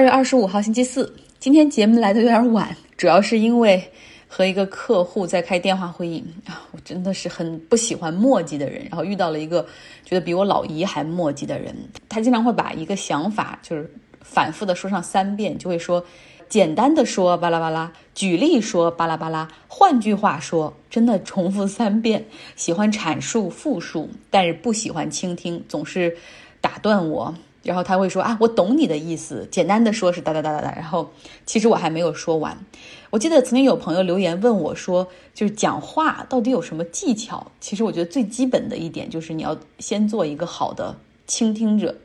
二月二十五号星期四，今天节目来的有点晚，主要是因为和一个客户在开电话会议。啊，我真的是很不喜欢墨迹的人，然后遇到了一个觉得比我老姨还墨迹的人，他经常会把一个想法就是反复的说上三遍，就会说简单的说巴拉巴拉，举例说巴拉巴拉，换句话说，真的重复三遍，喜欢阐述复述，但是不喜欢倾听，总是打断我。然后他会说啊，我懂你的意思。简单的说是哒哒哒哒哒。然后其实我还没有说完。我记得曾经有朋友留言问我说，就是讲话到底有什么技巧？其实我觉得最基本的一点就是你要先做一个好的倾听者。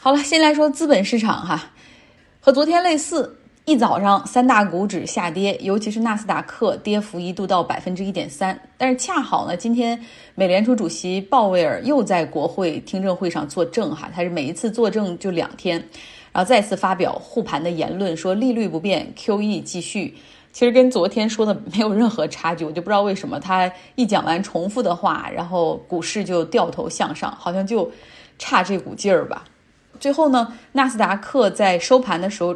好了，先来说资本市场哈，和昨天类似。一早上，三大股指下跌，尤其是纳斯达克跌幅一度到百分之一点三。但是恰好呢，今天美联储主席鲍威尔又在国会听证会上作证，哈，他是每一次作证就两天，然后再次发表护盘的言论，说利率不变，QE 继续。其实跟昨天说的没有任何差距，我就不知道为什么他一讲完重复的话，然后股市就掉头向上，好像就差这股劲儿吧。最后呢，纳斯达克在收盘的时候。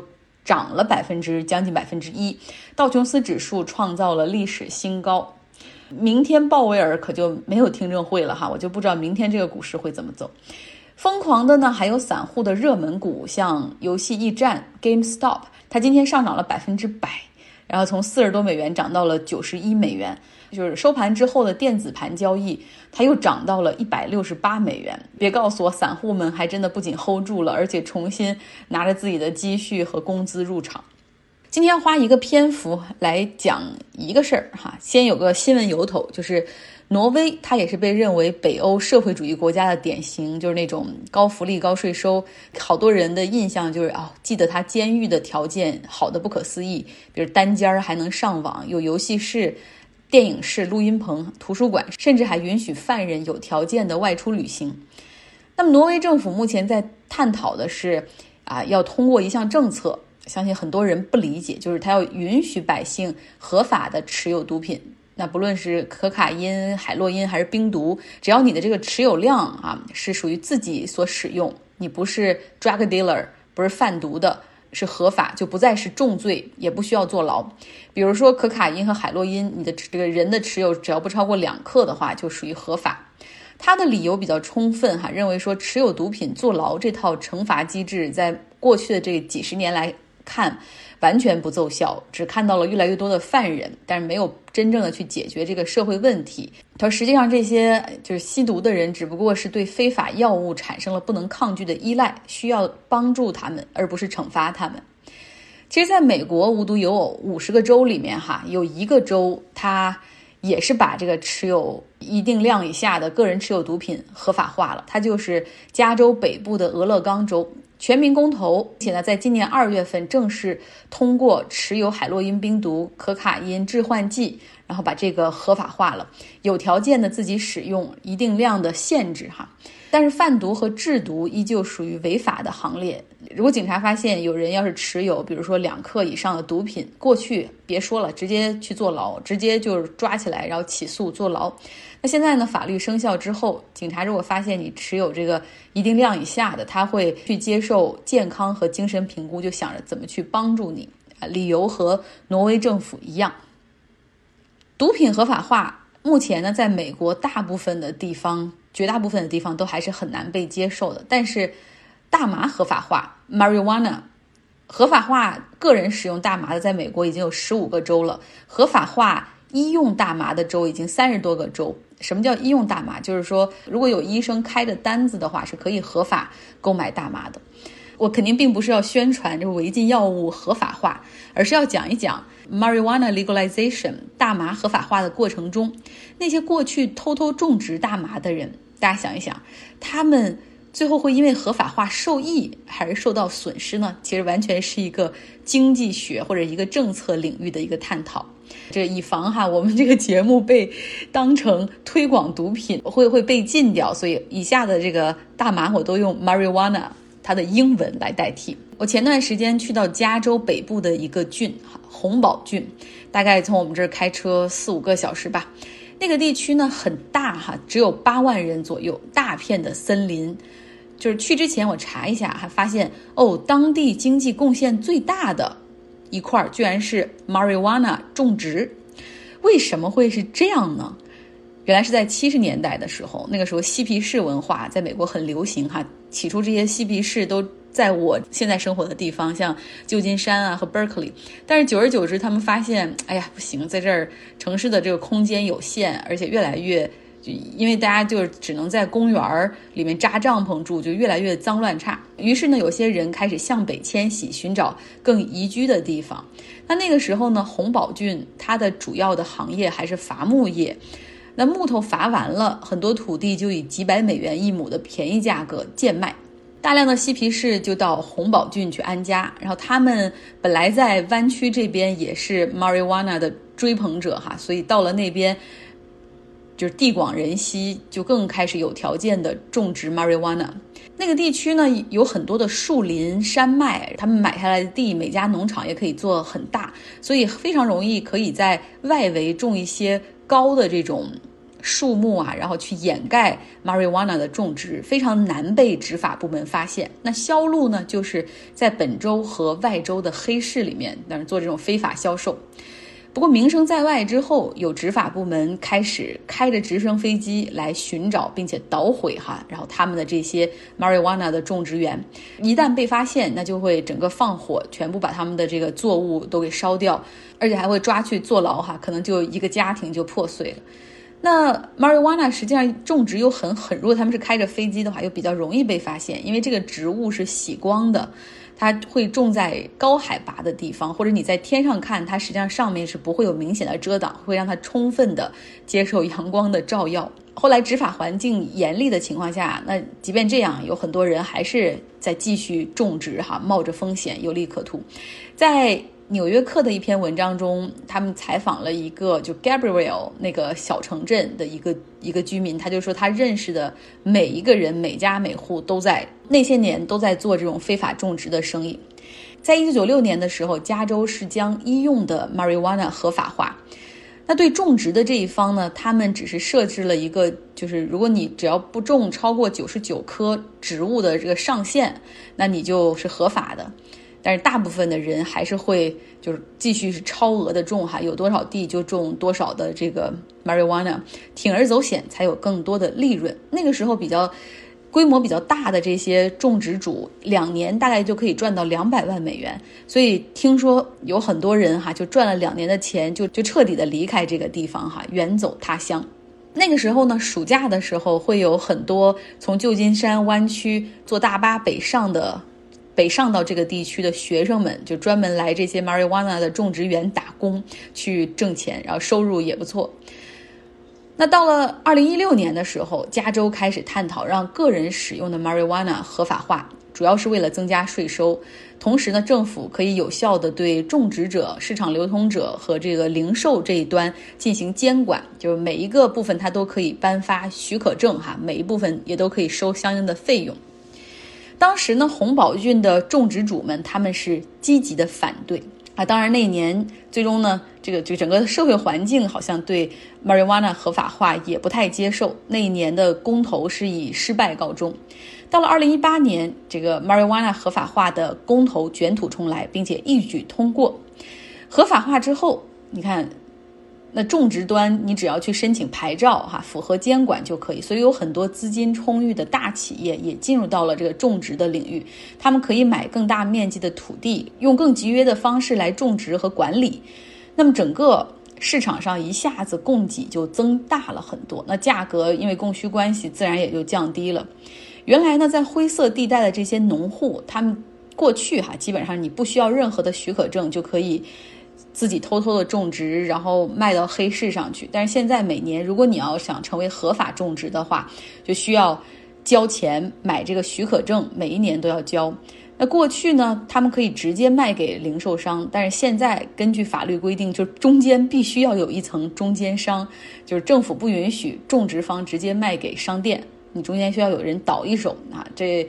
涨了百分之将近百分之一，道琼斯指数创造了历史新高。明天鲍威尔可就没有听证会了哈，我就不知道明天这个股市会怎么走。疯狂的呢，还有散户的热门股，像游戏驿站 GameStop，它今天上涨了百分之百，然后从四十多美元涨到了九十一美元。就是收盘之后的电子盘交易，它又涨到了一百六十八美元。别告诉我，散户们还真的不仅 hold 住了，而且重新拿着自己的积蓄和工资入场。今天花一个篇幅来讲一个事儿哈，先有个新闻由头，就是挪威，它也是被认为北欧社会主义国家的典型，就是那种高福利、高税收，好多人的印象就是哦，记得它监狱的条件好的不可思议，比如单间儿还能上网，有游戏室。电影室、录音棚、图书馆，甚至还允许犯人有条件的外出旅行。那么，挪威政府目前在探讨的是，啊，要通过一项政策，相信很多人不理解，就是他要允许百姓合法的持有毒品。那不论是可卡因、海洛因还是冰毒，只要你的这个持有量啊是属于自己所使用，你不是 drug dealer，不是贩毒的。是合法，就不再是重罪，也不需要坐牢。比如说可卡因和海洛因，你的这个人的持有只要不超过两克的话，就属于合法。他的理由比较充分哈，认为说持有毒品坐牢这套惩罚机制，在过去的这几十年来看。完全不奏效，只看到了越来越多的犯人，但是没有真正的去解决这个社会问题。他说，实际上这些就是吸毒的人，只不过是对非法药物产生了不能抗拒的依赖，需要帮助他们，而不是惩罚他们。其实，在美国无独有偶，五十个州里面哈，有一个州它也是把这个持有一定量以下的个人持有毒品合法化了，它就是加州北部的俄勒冈州。全民公投，且呢，在今年二月份正式通过持有海洛因、冰毒、可卡因致幻剂，然后把这个合法化了，有条件的自己使用一定量的限制哈。但是贩毒和制毒依旧属于违法的行列。如果警察发现有人要是持有，比如说两克以上的毒品，过去别说了，直接去坐牢，直接就是抓起来，然后起诉坐牢。那现在呢？法律生效之后，警察如果发现你持有这个一定量以下的，他会去接受健康和精神评估，就想着怎么去帮助你。理由和挪威政府一样，毒品合法化目前呢，在美国大部分的地方，绝大部分的地方都还是很难被接受的。但是，大麻合法化 （marijuana） 合法化个人使用大麻的，在美国已经有十五个州了。合法化医用大麻的州已经三十多个州。什么叫医用大麻？就是说，如果有医生开的单子的话，是可以合法购买大麻的。我肯定并不是要宣传这个违禁药物合法化，而是要讲一讲 marijuana legalization 大麻合法化的过程中，那些过去偷偷种植大麻的人，大家想一想，他们最后会因为合法化受益还是受到损失呢？其实完全是一个经济学或者一个政策领域的一个探讨。这以防哈，我们这个节目被当成推广毒品 会会被禁掉，所以以下的这个大麻我都用 marijuana 它的英文来代替。我前段时间去到加州北部的一个郡哈，红堡郡，大概从我们这儿开车四五个小时吧。那个地区呢很大哈，只有八万人左右，大片的森林，就是去之前我查一下，还发现哦，当地经济贡献最大的一块居然是 marijuana 种植。为什么会是这样呢？原来是在七十年代的时候，那个时候嬉皮士文化在美国很流行哈。起初这些嬉皮士都在我现在生活的地方，像旧金山啊和 Berkeley。但是久而久之，他们发现，哎呀，不行，在这儿城市的这个空间有限，而且越来越就因为大家就是只能在公园里面扎帐篷住，就越来越脏乱差。于是呢，有些人开始向北迁徙，寻找更宜居的地方。那那个时候呢，洪堡郡它的主要的行业还是伐木业。那木头伐完了，很多土地就以几百美元一亩的便宜价格贱卖，大量的嬉皮士就到洪堡郡去安家。然后他们本来在湾区这边也是 marijuana 的追捧者哈，所以到了那边就是地广人稀，就更开始有条件的种植 marijuana。那个地区呢有很多的树林山脉，他们买下来的地，每家农场也可以做很大，所以非常容易可以在外围种一些高的这种。树木啊，然后去掩盖 marijuana 的种植，非常难被执法部门发现。那销路呢，就是在本州和外州的黑市里面，但是做这种非法销售。不过名声在外之后，有执法部门开始开着直升飞机来寻找，并且捣毁哈，然后他们的这些 marijuana 的种植园，一旦被发现，那就会整个放火，全部把他们的这个作物都给烧掉，而且还会抓去坐牢哈，可能就一个家庭就破碎了。那 marijuana 实际上种植又很很，如果他们是开着飞机的话，又比较容易被发现，因为这个植物是喜光的，它会种在高海拔的地方，或者你在天上看，它实际上上面是不会有明显的遮挡，会让它充分的接受阳光的照耀。后来执法环境严厉的情况下，那即便这样，有很多人还是在继续种植哈，冒着风险有利可图，在。纽约客的一篇文章中，他们采访了一个就 Gabriel 那个小城镇的一个一个居民，他就说他认识的每一个人每家每户都在那些年都在做这种非法种植的生意。在一九九六年的时候，加州是将医用的 marijuana 合法化。那对种植的这一方呢，他们只是设置了一个，就是如果你只要不种超过九十九棵植物的这个上限，那你就是合法的。但是大部分的人还是会就是继续是超额的种哈，有多少地就种多少的这个 marijuana，铤而走险才有更多的利润。那个时候比较规模比较大的这些种植主，两年大概就可以赚到两百万美元。所以听说有很多人哈，就赚了两年的钱，就就彻底的离开这个地方哈，远走他乡。那个时候呢，暑假的时候会有很多从旧金山湾区坐大巴北上的。北上到这个地区的学生们就专门来这些 marijuana 的种植园打工去挣钱，然后收入也不错。那到了二零一六年的时候，加州开始探讨让个人使用的 marijuana 合法化，主要是为了增加税收。同时呢，政府可以有效的对种植者、市场流通者和这个零售这一端进行监管，就是每一个部分它都可以颁发许可证哈，每一部分也都可以收相应的费用。当时呢，洪堡郡的种植主们他们是积极的反对啊。当然那一年最终呢，这个就整个社会环境好像对 marijuana 合法化也不太接受。那一年的公投是以失败告终。到了二零一八年，这个 marijuana 合法化的公投卷土重来，并且一举通过。合法化之后，你看。那种植端，你只要去申请牌照，哈，符合监管就可以。所以有很多资金充裕的大企业也进入到了这个种植的领域，他们可以买更大面积的土地，用更集约的方式来种植和管理。那么整个市场上一下子供给就增大了很多，那价格因为供需关系自然也就降低了。原来呢，在灰色地带的这些农户，他们过去哈，基本上你不需要任何的许可证就可以。自己偷偷的种植，然后卖到黑市上去。但是现在每年，如果你要想成为合法种植的话，就需要交钱买这个许可证，每一年都要交。那过去呢，他们可以直接卖给零售商，但是现在根据法律规定，就中间必须要有一层中间商，就是政府不允许种植方直接卖给商店，你中间需要有人倒一手啊，这。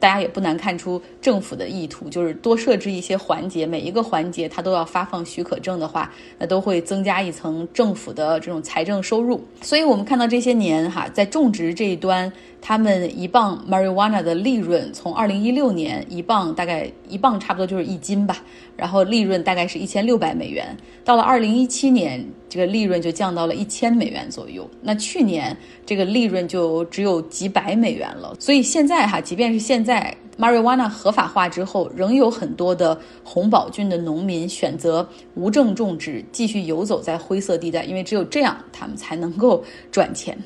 大家也不难看出政府的意图，就是多设置一些环节，每一个环节它都要发放许可证的话，那都会增加一层政府的这种财政收入。所以，我们看到这些年哈，在种植这一端，他们一磅 marijuana 的利润从二零一六年一磅大概一磅差不多就是一斤吧，然后利润大概是一千六百美元，到了二零一七年，这个利润就降到了一千美元左右。那去年这个利润就只有几百美元了。所以现在哈，即便是现在 marijuana 合法化之后，仍有很多的红宝郡的农民选择无证种植，继续游走在灰色地带，因为只有这样，他们才能够赚钱。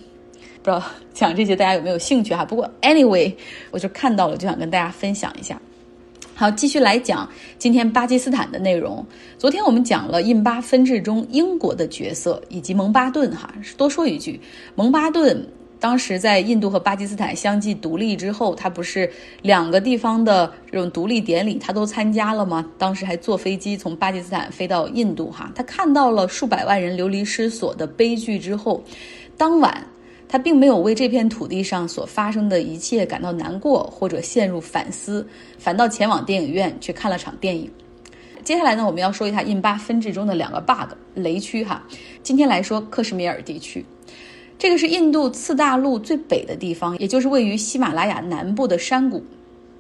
不知道讲这些大家有没有兴趣哈？不过 anyway，我就看到了，就想跟大家分享一下。好，继续来讲今天巴基斯坦的内容。昨天我们讲了印巴分治中英国的角色以及蒙巴顿哈。多说一句，蒙巴顿当时在印度和巴基斯坦相继独立之后，他不是两个地方的这种独立典礼他都参加了吗？当时还坐飞机从巴基斯坦飞到印度哈。他看到了数百万人流离失所的悲剧之后，当晚。他并没有为这片土地上所发生的一切感到难过或者陷入反思，反倒前往电影院去看了场电影。接下来呢，我们要说一下印巴分治中的两个 bug 雷区哈。今天来说克什米尔地区，这个是印度次大陆最北的地方，也就是位于喜马拉雅南部的山谷。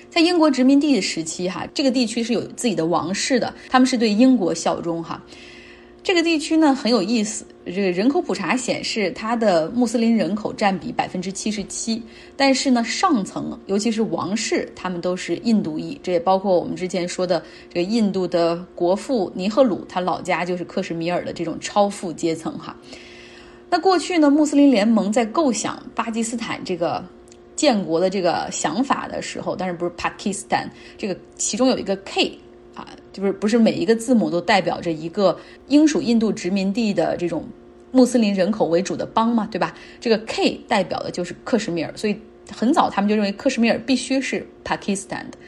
在英国殖民地的时期哈，这个地区是有自己的王室的，他们是对英国效忠哈。这个地区呢很有意思，这个人口普查显示，它的穆斯林人口占比百分之七十七，但是呢，上层尤其是王室，他们都是印度裔，这也包括我们之前说的这个印度的国父尼赫鲁，他老家就是克什米尔的这种超富阶层哈。那过去呢，穆斯林联盟在构想巴基斯坦这个建国的这个想法的时候，但是不是 Pakistan 这个其中有一个 K。就是不是每一个字母都代表着一个英属印度殖民地的这种穆斯林人口为主的邦嘛，对吧？这个 K 代表的就是克什米尔，所以很早他们就认为克什米尔必须是 Pakistan 的。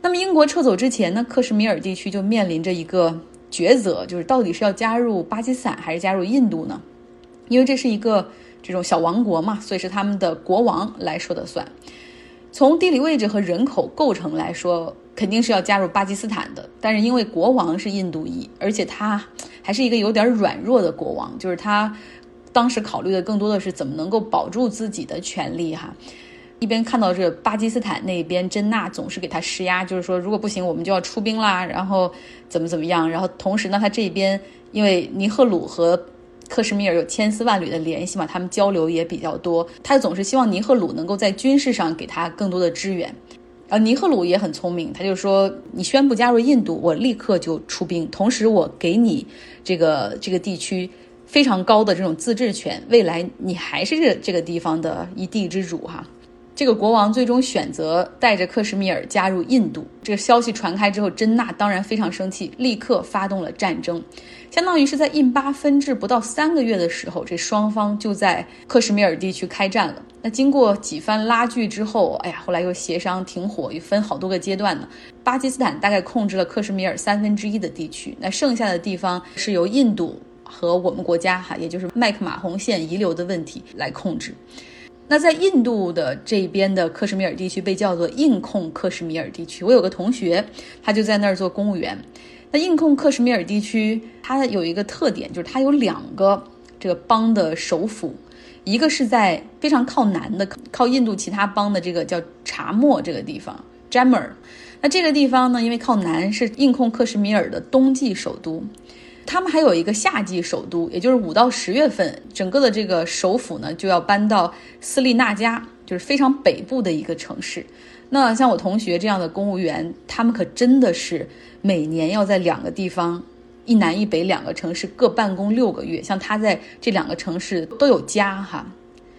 那么英国撤走之前呢，克什米尔地区就面临着一个抉择，就是到底是要加入巴基斯坦还是加入印度呢？因为这是一个这种小王国嘛，所以是他们的国王来说的算。从地理位置和人口构成来说。肯定是要加入巴基斯坦的，但是因为国王是印度裔，而且他还是一个有点软弱的国王，就是他当时考虑的更多的是怎么能够保住自己的权利哈。一边看到这巴基斯坦那边，真纳总是给他施压，就是说如果不行，我们就要出兵啦，然后怎么怎么样。然后同时呢，他这边因为尼赫鲁和克什米尔有千丝万缕的联系嘛，他们交流也比较多，他总是希望尼赫鲁能够在军事上给他更多的支援。呃，尼赫鲁也很聪明，他就说：“你宣布加入印度，我立刻就出兵，同时我给你这个这个地区非常高的这种自治权，未来你还是这这个地方的一地之主哈。”这个国王最终选择带着克什米尔加入印度。这个消息传开之后，真纳当然非常生气，立刻发动了战争。相当于是在印巴分治不到三个月的时候，这双方就在克什米尔地区开战了。那经过几番拉锯之后，哎呀，后来又协商停火，又分好多个阶段呢。巴基斯坦大概控制了克什米尔三分之一的地区，那剩下的地方是由印度和我们国家哈，也就是麦克马洪线遗留的问题来控制。那在印度的这边的克什米尔地区被叫做印控克什米尔地区。我有个同学，他就在那儿做公务员。那印控克什米尔地区，它有一个特点，就是它有两个这个邦的首府，一个是在非常靠南的，靠印度其他邦的这个叫查莫这个地方 （Jammu）。那这个地方呢，因为靠南，是印控克什米尔的冬季首都。他们还有一个夏季首都，也就是五到十月份，整个的这个首府呢就要搬到斯利纳加，就是非常北部的一个城市。那像我同学这样的公务员，他们可真的是每年要在两个地方，一南一北两个城市各办公六个月。像他在这两个城市都有家哈，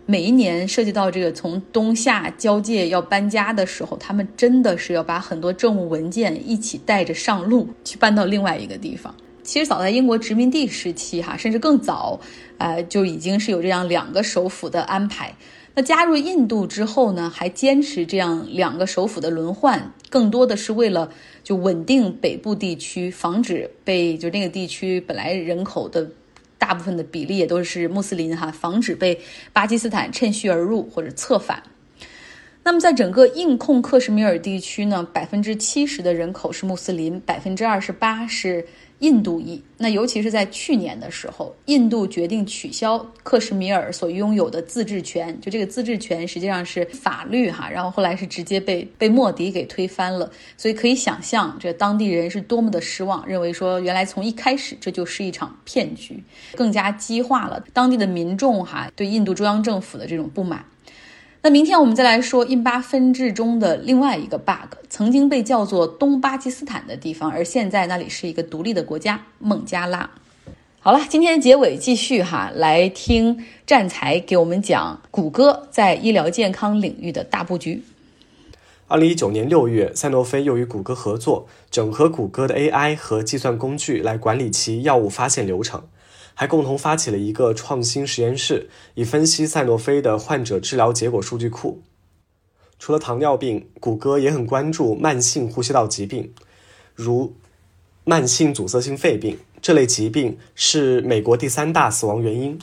每一年涉及到这个从冬夏交界要搬家的时候，他们真的是要把很多政务文件一起带着上路去搬到另外一个地方。其实早在英国殖民地时期，哈，甚至更早，呃，就已经是有这样两个首府的安排。那加入印度之后呢，还坚持这样两个首府的轮换，更多的是为了就稳定北部地区，防止被就那个地区本来人口的大部分的比例也都是穆斯林哈，防止被巴基斯坦趁虚而入或者策反。那么，在整个印控克什米尔地区呢，百分之七十的人口是穆斯林，百分之二十八是印度裔。那尤其是在去年的时候，印度决定取消克什米尔所拥有的自治权，就这个自治权实际上是法律哈，然后后来是直接被被莫迪给推翻了。所以可以想象，这当地人是多么的失望，认为说原来从一开始这就是一场骗局，更加激化了当地的民众哈对印度中央政府的这种不满。那明天我们再来说印巴分治中的另外一个 bug，曾经被叫做东巴基斯坦的地方，而现在那里是一个独立的国家——孟加拉。好了，今天结尾继续哈，来听战才给我们讲谷歌在医疗健康领域的大布局。二零一九年六月，赛诺菲又与谷歌合作，整合谷歌的 AI 和计算工具来管理其药物发现流程。还共同发起了一个创新实验室，以分析赛诺菲的患者治疗结果数据库。除了糖尿病，谷歌也很关注慢性呼吸道疾病，如慢性阻塞性肺病这类疾病是美国第三大死亡原因，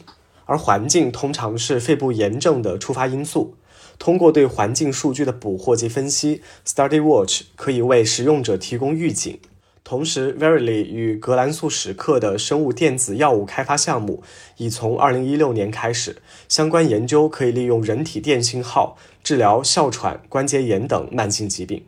而环境通常是肺部炎症的触发因素。通过对环境数据的捕获及分析，Study Watch 可以为使用者提供预警。同时，Verily 与格兰素史克的生物电子药物开发项目已从2016年开始。相关研究可以利用人体电信号治疗哮喘、关节炎等慢性疾病。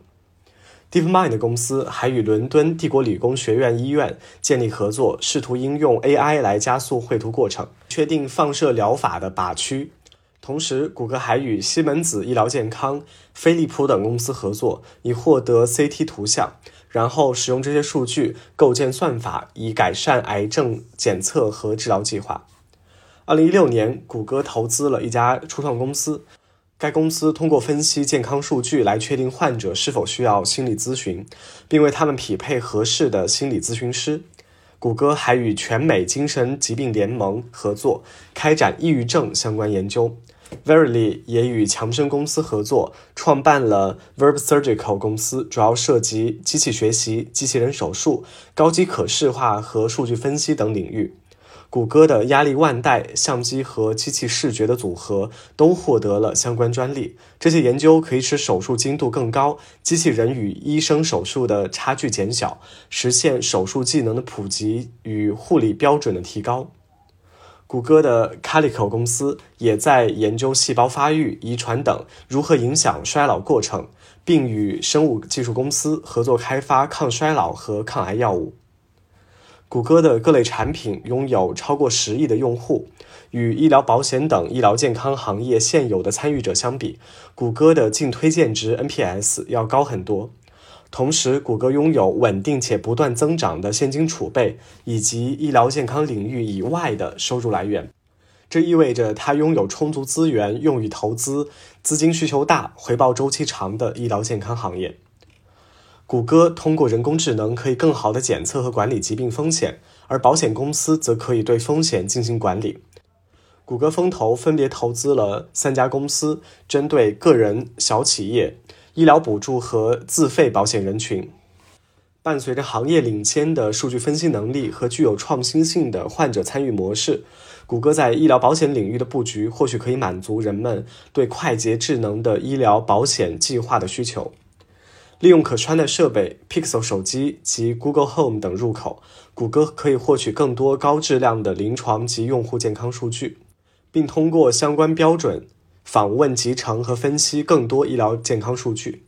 DeepMind 公司还与伦敦帝国理工学院医院建立合作，试图应用 AI 来加速绘图过程，确定放射疗法的靶区。同时，谷歌还与西门子医疗健康、飞利浦等公司合作，以获得 CT 图像。然后使用这些数据构建算法，以改善癌症检测和治疗计划。二零一六年，谷歌投资了一家初创公司，该公司通过分析健康数据来确定患者是否需要心理咨询，并为他们匹配合适的心理咨询师。谷歌还与全美精神疾病联盟合作，开展抑郁症相关研究。Verily 也与强生公司合作，创办了 Verb Surgical 公司，主要涉及机器学习、机器人手术、高级可视化和数据分析等领域。谷歌的压力腕带、相机和机器视觉的组合都获得了相关专利。这些研究可以使手术精度更高，机器人与医生手术的差距减小，实现手术技能的普及与护理标准的提高。谷歌的 Calico 公司也在研究细胞发育、遗传等如何影响衰老过程，并与生物技术公司合作开发抗衰老和抗癌药物。谷歌的各类产品拥有超过十亿的用户，与医疗保险等医疗健康行业现有的参与者相比，谷歌的净推荐值 NPS 要高很多。同时，谷歌拥有稳定且不断增长的现金储备，以及医疗健康领域以外的收入来源。这意味着它拥有充足资源用于投资资金需求大、回报周期长的医疗健康行业。谷歌通过人工智能可以更好地检测和管理疾病风险，而保险公司则可以对风险进行管理。谷歌风投分别投资了三家公司，针对个人、小企业。医疗补助和自费保险人群，伴随着行业领先的数据分析能力和具有创新性的患者参与模式，谷歌在医疗保险领域的布局或许可以满足人们对快捷智能的医疗保险计划的需求。利用可穿戴设备、Pixel 手机及 Google Home 等入口，谷歌可以获取更多高质量的临床及用户健康数据，并通过相关标准。访问集成和分析更多医疗健康数据，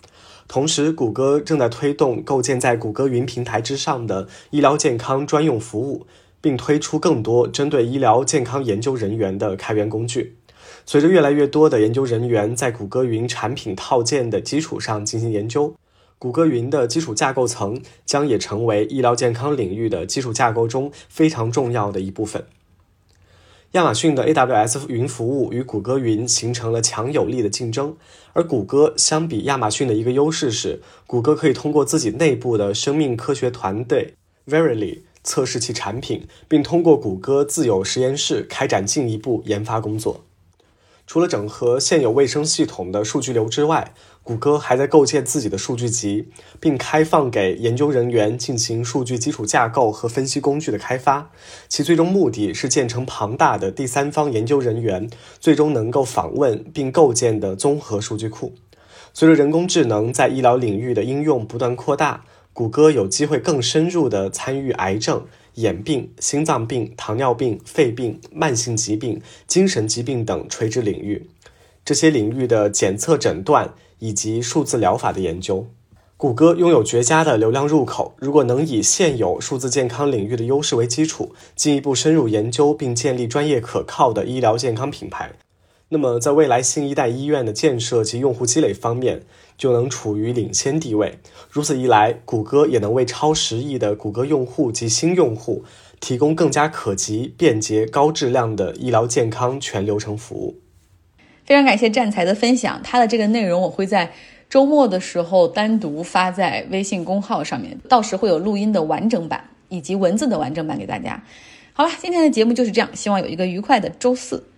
同时，谷歌正在推动构建在谷歌云平台之上的医疗健康专用服务，并推出更多针对医疗健康研究人员的开源工具。随着越来越多的研究人员在谷歌云产品套件的基础上进行研究，谷歌云的基础架构层将也成为医疗健康领域的基础架构中非常重要的一部分。亚马逊的 AWS 云服务与谷歌云形成了强有力的竞争，而谷歌相比亚马逊的一个优势是，谷歌可以通过自己内部的生命科学团队 Verily 测试其产品，并通过谷歌自有实验室开展进一步研发工作。除了整合现有卫生系统的数据流之外，谷歌还在构建自己的数据集，并开放给研究人员进行数据基础架构和分析工具的开发。其最终目的是建成庞大的第三方研究人员最终能够访问并构建的综合数据库。随着人工智能在医疗领域的应用不断扩大，谷歌有机会更深入地参与癌症、眼病、心脏病、糖尿病、肺病、慢性疾病、精神疾病等垂直领域。这些领域的检测、诊断以及数字疗法的研究。谷歌拥有绝佳的流量入口，如果能以现有数字健康领域的优势为基础，进一步深入研究并建立专业可靠的医疗健康品牌，那么在未来新一代医院的建设及用户积累方面，就能处于领先地位。如此一来，谷歌也能为超十亿的谷歌用户及新用户提供更加可及、便捷、高质量的医疗健康全流程服务。非常感谢战才的分享，他的这个内容我会在。周末的时候单独发在微信公号上面，到时会有录音的完整版以及文字的完整版给大家。好了，今天的节目就是这样，希望有一个愉快的周四。